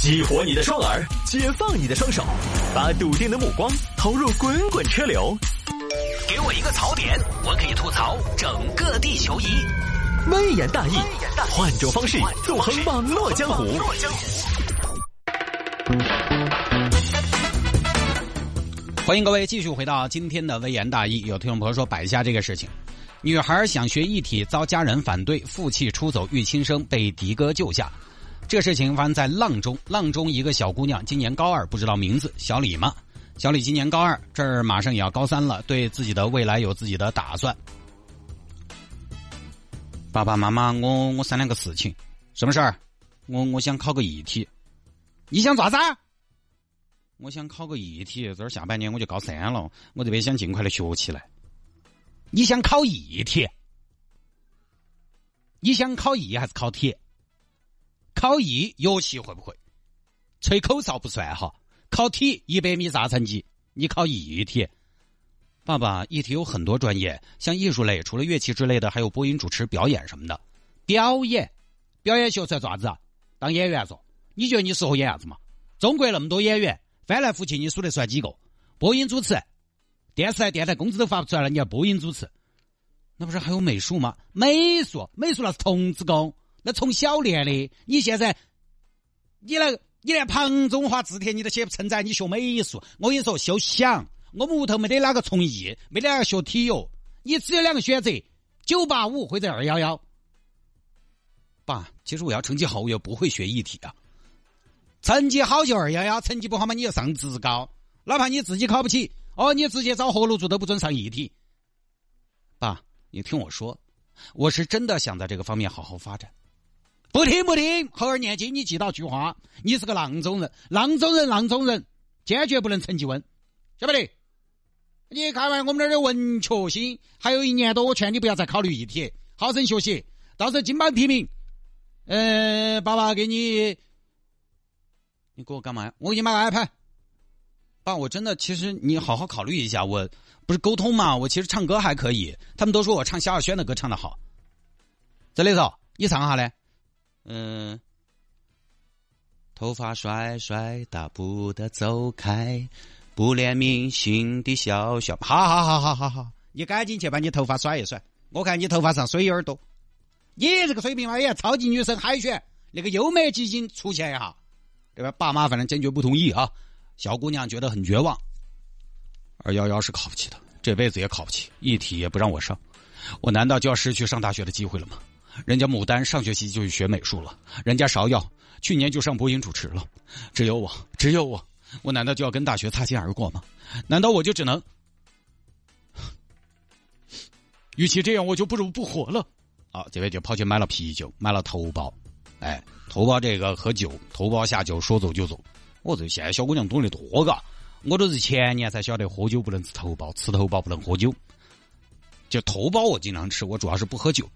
激活你的双耳，解放你的双手，把笃定的目光投入滚滚车流。给我一个槽点，我可以吐槽整个地球仪。微言大义，换种方式纵横网络江湖。欢迎各位继续回到今天的微言大义。有听众朋友说摆一下这个事情：女孩想学艺体，遭家人反对，负气出走遇轻生，被迪哥救下。这事情发生在阆中，阆中一个小姑娘今年高二，不知道名字，小李嘛。小李今年高二，这儿马上也要高三了，对自己的未来有自己的打算。爸爸妈妈，我我商量个事情，什么事儿？我我想考个艺体。你想咋子？我想考个艺体，这儿下半年我就高三了，我这边想尽快的学起来。你想考艺体？你想考艺还是考体？考艺乐器会不会？吹口哨不算哈。考体一百米啥成绩？你考艺体。爸爸，艺体有很多专业，像艺术类，除了乐器之类的，还有播音、主持、表演什么的。表演，表演学出来做啥子？当演员嗦？你觉得你适合演啥子嘛？中国那么多演员，翻来覆去你数得出来几个？播音主持，电视台、电台工资都发不出来了，你要播音主持？那不是还有美术吗？美术，美术那是童子功。那从小练的，你现在，你那，你连庞中华字帖你都写不成载，你学美术，我跟你说，休想！我们屋头没得哪个从艺，没得哪个学体育，你只有两个选择：九八五或者二幺幺。爸，其实我要成绩好，我又不会学艺体啊。成绩好就二幺幺，成绩不好嘛，你就上职高，哪怕你自己考不起，哦，你直接找活路做都不准上艺体。爸，你听我说，我是真的想在这个方面好好发展。不听不听，猴儿念经，你记到句话，你是个阆中人，阆中人，阆中人，坚决不能成绩温，晓不得？你看完我们那儿的文曲星，还有一年多，我劝你不要再考虑艺体，好生学习，到时候金榜题名。呃，爸爸给你，你给我干嘛呀？我给你买个 iPad。爸，我真的，其实你好好考虑一下，我不是沟通嘛，我其实唱歌还可以，他们都说我唱萧亚轩的歌唱的好。这里头，你唱下来。嗯，头发甩甩，大步的走开，不怜悯心的小小。好好好好好好，你赶紧去把你头发甩一甩，我看你头发上水有点多。你这个水平嘛，也超级女生海选那个优美基金出现一下，对吧？爸妈反正坚决不同意啊。小姑娘觉得很绝望。二幺幺是考不起的，这辈子也考不起，一体也不让我上，我难道就要失去上大学的机会了吗？人家牡丹上学期就去学美术了，人家芍药去年就上播音主持了，只有我，只有我，我难道就要跟大学擦肩而过吗？难道我就只能？与其这样，我就不如不活了。啊，这边就跑去买了啤酒，买了头孢，哎，头孢这个喝酒，头孢下酒，说走就走。我这现在小姑娘懂得多嘎，我都是前年才晓得喝酒不能吃头孢，吃头孢不能喝酒。就头孢我经常吃，我主要是不喝酒，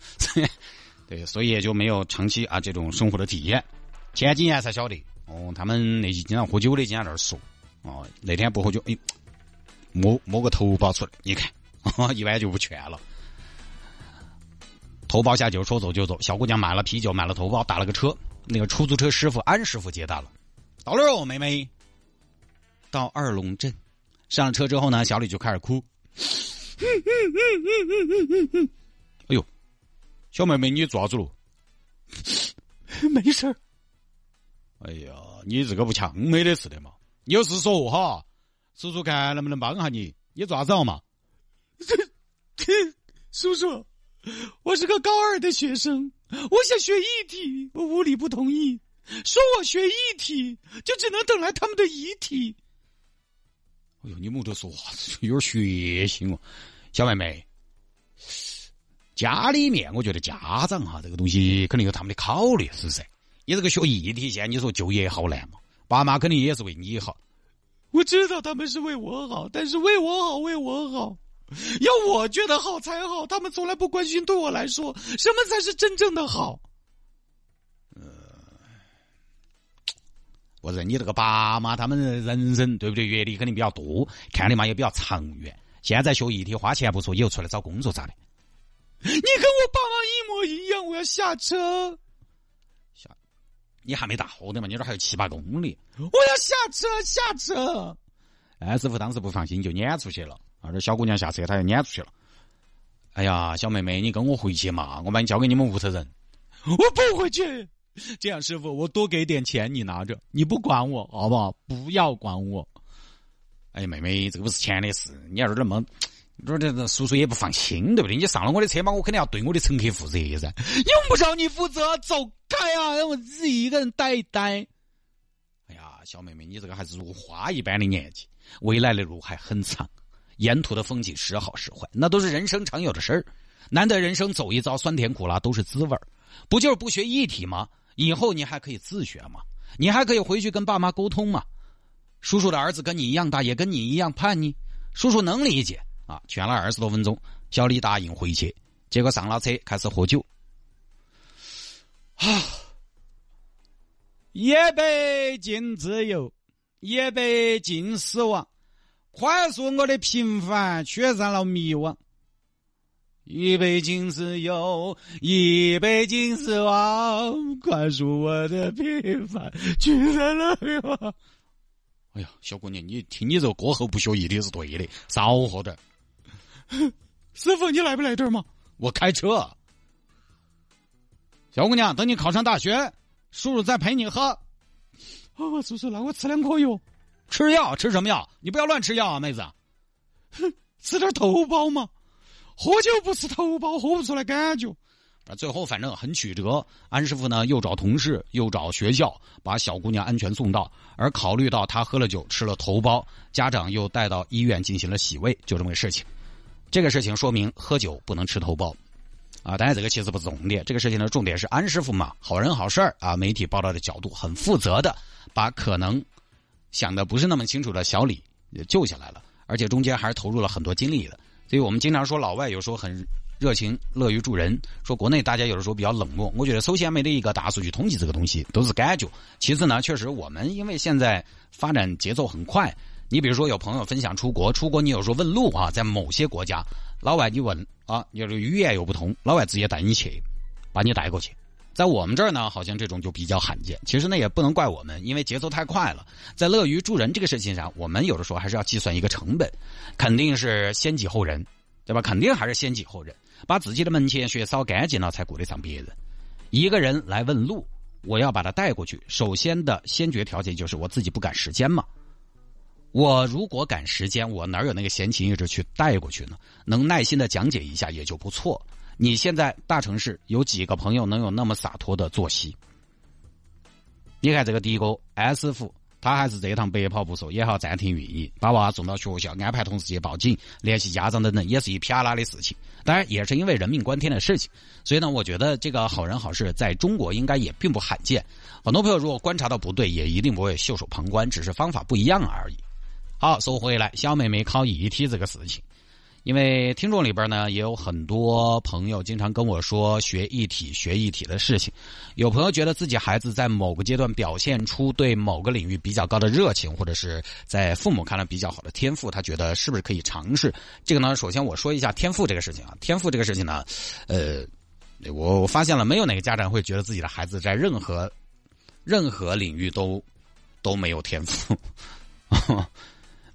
对，所以也就没有长期啊这种生活的体验。前几年才晓得，哦，他们那些经常喝酒的经常在那儿说，哦，那天不喝酒，哎，摸摸个头孢出来，你看，一般就不劝了。头孢下酒，说走就走。小姑娘买了啤酒，买了头孢，打了个车，那个出租车师傅安师傅接单了。到哪儿哦，妹妹？到二龙镇。上了车之后呢，小李就开始哭。哎呦，小妹妹，你做啥子了？没事儿。哎呀，你这个不强没得事的嘛？你有事说哈，叔叔看能不能帮下你？你做啥子了嘛？叔叔，我是个高二的学生，我想学艺体，我屋里不同意，说我学艺体就只能等来他们的遗体。哎呦，你木头说话有点血腥哦，小妹妹。家里面，我觉得家长哈这个东西肯定有他们的考虑，是不是？你这个学艺体，现你说就业好难嘛？爸妈肯定也是为你好。我知道他们是为我好，但是为我好，为我好，要我觉得好才好。他们从来不关心，对我来说，什么才是真正的好？或者你这个爸妈他们人生对不对？阅历肯定比较多，看的嘛也比较长远。现在学艺体花钱不说，以后出来找工作咋的？你跟我爸妈一模一样，我要下车。下，你还没到的嘛，你这还有七八公里。我要下车，下车。哎，师傅当时不放心，就撵出去了。啊，这小姑娘下车，他就撵出去了。哎呀，小妹妹，你跟我回去嘛，我把你交给你们屋头人。我不回去。这样，师傅，我多给点钱，你拿着，你不管我，好不好？不要管我。哎，妹妹，这个不是钱的事，你要是那么，你说这这叔叔也不放心，对不对？你上了我的车嘛，我肯定要对我的乘客负责噻。用不着你负责，走开啊！让我自己一个人待一待。哎呀，小妹妹，你这个还是如花一般的年纪，未来的路还很长，沿途的风景时好时坏，那都是人生常有的事儿。难得人生走一遭，酸甜苦辣都是滋味儿。不就是不学一体吗？以后你还可以自学嘛？你还可以回去跟爸妈沟通嘛？叔叔的儿子跟你一样大，也跟你一样叛逆，叔叔能理解啊。劝了二十多分钟，小李答应回去，结果上了车开始喝酒。啊！一杯敬自由，一杯敬死亡，快速我的平凡驱散了迷惘。一杯敬自由，一杯敬死亡，宽恕我的平凡，驱散了迷惘。哎呀，小姑娘，你听你这过后不学艺的是对的，少喝点。师傅，你来不来点嘛？我开车。小姑娘，等你考上大学，叔叔再陪你喝。哦，叔叔，那我吃两颗药。吃药？吃什么药？你不要乱吃药啊，妹子。哼，吃点头孢嘛。喝酒不吃头孢，喝不出来感觉。啊，最后反正很曲折。安师傅呢，又找同事，又找学校，把小姑娘安全送到。而考虑到她喝了酒，吃了头孢，家长又带到医院进行了洗胃，就这么个事情。这个事情说明喝酒不能吃头孢。啊，当然这个其实不是重点。这个事情的重点是安师傅嘛，好人好事儿啊。媒体报道的角度很负责的，把可能想的不是那么清楚的小李救下来了，而且中间还是投入了很多精力的。所以我们经常说老外有时候很热情、乐于助人，说国内大家有的时候比较冷漠。我觉得首先没得一个大数据统计这个东西都是感觉。其次呢，确实我们因为现在发展节奏很快，你比如说有朋友分享出国，出国你有时候问路啊，在某些国家，老外你问啊，你这语言又不通，老外直接带你去，把你带过去。在我们这儿呢，好像这种就比较罕见。其实那，也不能怪我们，因为节奏太快了。在乐于助人这个事情上，我们有的时候还是要计算一个成本，肯定是先己后人，对吧？肯定还是先己后人，把自己的门前雪扫干净了，才顾得上别人。一个人来问路，我要把他带过去，首先的先决条件就是我自己不赶时间嘛。我如果赶时间，我哪有那个闲情逸致去带过去呢？能耐心的讲解一下也就不错。你现在大城市有几个朋友能有那么洒脱的作息？你看这个的哥安师傅，他还是这一趟白跑不说，也好暂停运营，把娃送到学校，安排同事去报警、联系家长等等，也是一撇拉的事情。当然，也是因为人命关天的事情，所以呢，我觉得这个好人好事在中国应该也并不罕见。很多朋友如果观察到不对，也一定不会袖手旁观，只是方法不一样而已。好，说回来，小妹妹考 ET 这个事情。因为听众里边呢也有很多朋友经常跟我说学一体学一体的事情，有朋友觉得自己孩子在某个阶段表现出对某个领域比较高的热情，或者是在父母看来比较好的天赋，他觉得是不是可以尝试？这个呢，首先我说一下天赋这个事情啊，天赋这个事情呢，呃，我我发现了没有哪个家长会觉得自己的孩子在任何任何领域都都没有天赋。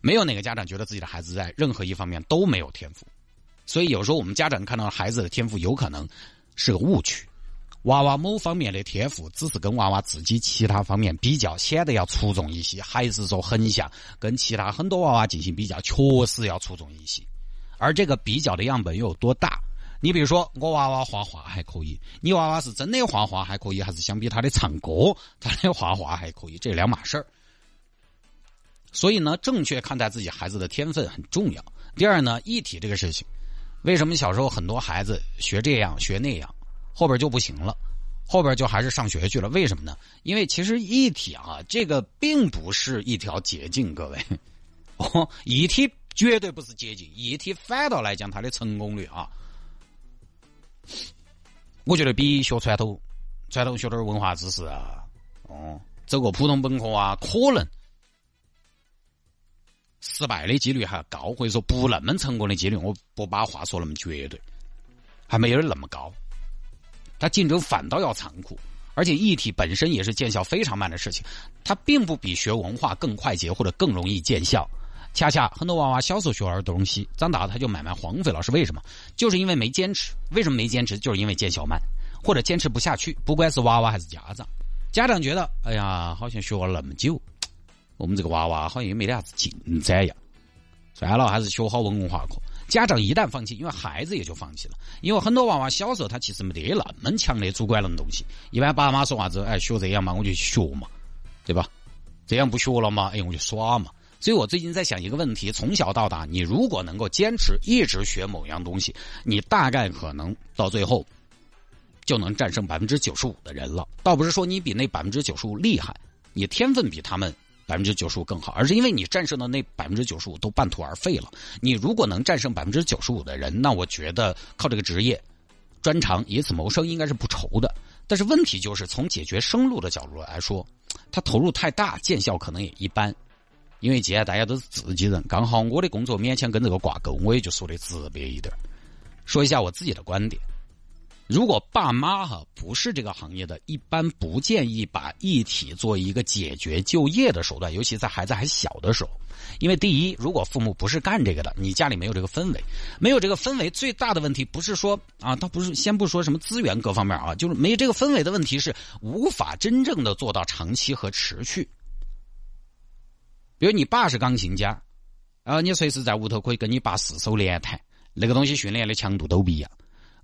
没有哪个家长觉得自己的孩子在任何一方面都没有天赋，所以有时候我们家长看到孩子的天赋有可能是个误区。娃娃某方面的天赋只是跟娃娃自己其他方面比较显得要出众一些，还是说横向跟其他很多娃娃进行比较，确实要出众一些。而这个比较的样本又有多大？你比如说，我娃娃画画还可以，你娃娃是真的画画还可以，还是相比他的唱歌，他的画画还可以，这两码事儿。所以呢，正确看待自己孩子的天分很重要。第二呢，一体这个事情，为什么小时候很多孩子学这样学那样，后边就不行了，后边就还是上学去了？为什么呢？因为其实一体啊，这个并不是一条捷径，各位，哦，一体绝对不是捷径，一体反倒来讲它的成功率啊，我觉得比学传统、传统学点文化知识啊，哦，走个普通本科啊，可能。失败的几率还高，或者说不那么成功的几率，我不把话说那么绝对，还没有那么高。他竞争反倒要残酷，而且艺体本身也是见效非常慢的事情，它并不比学文化更快捷或者更容易见效。恰恰很多娃娃小时候学儿东西，长大他就慢慢荒废了，是为什么？就是因为没坚持。为什么没坚持？就是因为见效慢，或者坚持不下去。不管是娃娃还是家长，家长觉得，哎呀，好像学了那么久，我们这个娃娃好像也没得啥子进展呀，算了，还是学好文化课。家长一旦放弃，因为孩子也就放弃了。因为很多娃娃小时候他其实没得那么强烈主观能东西。一般爸妈说啥子，哎，学这样嘛，我就学嘛，对吧？这样不学了嘛，哎，我就耍嘛。所以我最近在想一个问题：从小到大，你如果能够坚持一直学某样东西，你大概可能到最后就能战胜百分之九十五的人了。倒不是说你比那百分之九十五厉害，你天分比他们百分之九十五更好，而是因为你战胜的那百分之九十五都半途而废了。你如果能战胜百分之九十五的人，那我觉得靠这个职业专长以此谋生应该是不愁的。但是问题就是从解决生路的角度来说，他投入太大，见效可能也一般。因为既然大家都是自己人，刚好我的工作勉强跟这个挂钩，我也就说的直白一点说一下我自己的观点。如果爸妈哈不是这个行业的，一般不建议把一体做一个解决就业的手段，尤其在孩子还小的时候。因为第一，如果父母不是干这个的，你家里没有这个氛围，没有这个氛围，最大的问题不是说啊，他不是先不说什么资源各方面啊，就是没这个氛围的问题是无法真正的做到长期和持续。比如你爸是钢琴家，啊你随时在屋头可以跟你爸四手联弹，那个东西训练的强度都不一样。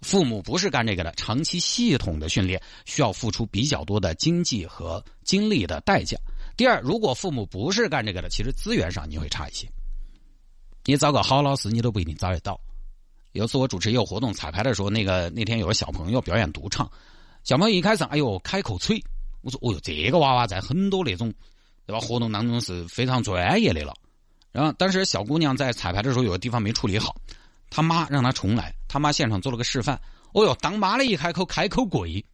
父母不是干这个的，长期系统的训练需要付出比较多的经济和精力的代价。第二，如果父母不是干这个的，其实资源上你会差一些。你找个好老师，你都不一定找得到。有次我主持一个活动彩排的时候，那个那天有个小朋友表演独唱，小朋友一开始哎呦开口吹，我说哦哟这个娃娃在很多那种。对吧？活动当中是非常专业的了。然后当时小姑娘在彩排的时候有个地方没处理好，他妈让他重来。他妈现场做了个示范。哦哟，当妈的一开口开口跪，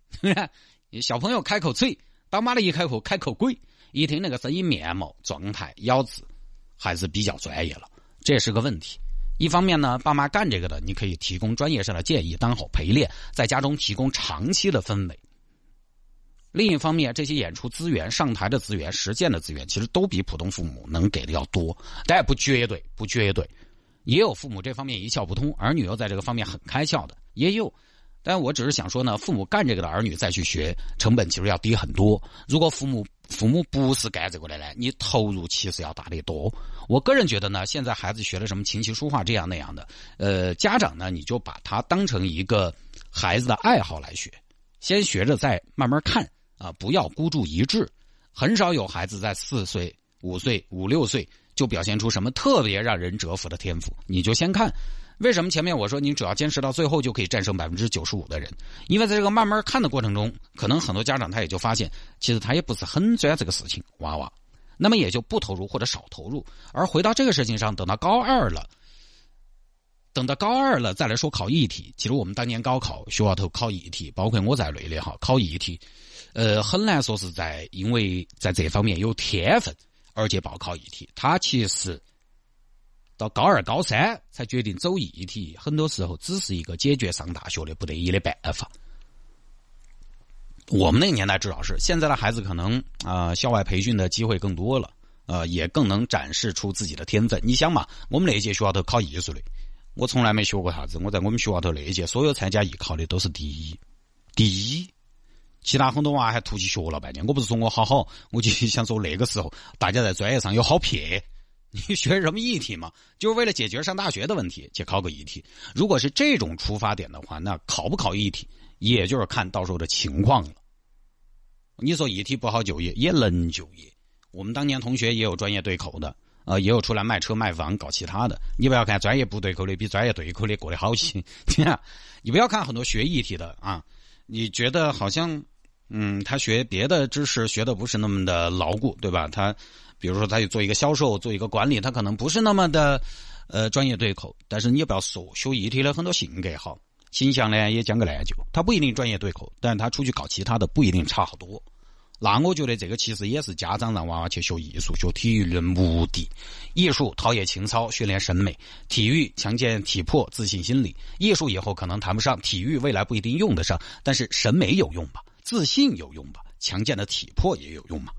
小朋友开口脆，当妈的一开口开口跪。一听那个声音、面貌、状态、咬字，还是比较专业了。这也是个问题。一方面呢，爸妈干这个的，你可以提供专业上的建议，当好陪练，在家中提供长期的氛围。另一方面，这些演出资源、上台的资源、实践的资源，其实都比普通父母能给的要多，但也不绝对，不绝对。也有父母这方面一窍不通，儿女又在这个方面很开窍的，也有。但我只是想说呢，父母干这个的儿女再去学，成本其实要低很多。如果父母父母不是干这个的呢，你投入其实要大得多。我个人觉得呢，现在孩子学了什么琴棋书画这样那样的，呃，家长呢，你就把它当成一个孩子的爱好来学，先学着再慢慢看。啊，不要孤注一掷，很少有孩子在四岁、五岁、五六岁就表现出什么特别让人折服的天赋。你就先看，为什么前面我说你只要坚持到最后就可以战胜百分之九十五的人？因为在这个慢慢看的过程中，可能很多家长他也就发现，其实他也不是很专这个事情，娃娃，那么也就不投入或者少投入。而回到这个事情上，等到高二了，等到高二了再来说考艺体，其实我们当年高考学校头考艺体，包括我在内的哈，考艺体。呃，很难说是在因为在这方面有天分而且报考艺体，他其实到高二、高三才决定走艺体，很多时候只是一个解决上大学的不得已的办法。我们那个年代至少是，现在的孩子可能啊，校外培训的机会更多了，呃，也更能展示出自己的天分。你想嘛，我们那届学校头考艺术的，我从来没学过啥子，我在我们学校头那届所有参加艺考的都是第一，第一。其他很多娃还突击学了半天，我不是说我好好，我就想说那个时候大家在专业上有好撇，你学什么艺体嘛？就是为了解决上大学的问题去考个艺体。如果是这种出发点的话，那考不考艺体，也就是看到时候的情况了。你说艺体不好就业，也能就业。我们当年同学也有专业对口的，呃，也有出来卖车卖房搞其他的。你不要看专业不对口的比专业对口的过得好些，你不要看很多学艺体的啊，你觉得好像。嗯，他学别的知识学的不是那么的牢固，对吧？他，比如说，他去做一个销售，做一个管理，他可能不是那么的，呃，专业对口。但是你也不要说，学艺体的很多性格好，形象呢也讲个烂就，他不一定专业对口，但是他出去搞其他的不一定差好多。那我觉得这个其实也是家长让娃娃去学艺术、学体育的目的。艺术陶冶情操、训练审美；体育强健体魄、自信心理。艺术以后可能谈不上，体育未来不一定用得上，但是审美有用吧？自信有用吧，强健的体魄也有用嘛。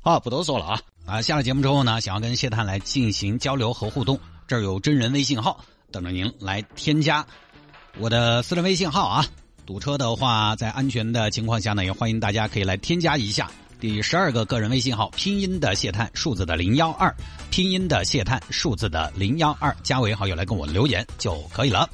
好，不多说了啊啊！下了节目之后呢，想要跟谢探来进行交流和互动，这儿有真人微信号等着您来添加我的私人微信号啊。堵车的话，在安全的情况下呢，也欢迎大家可以来添加一下第十二个个人微信号，拼音的谢探，数字的零幺二，拼音的谢探，数字的零幺二，加为好友来跟我留言就可以了。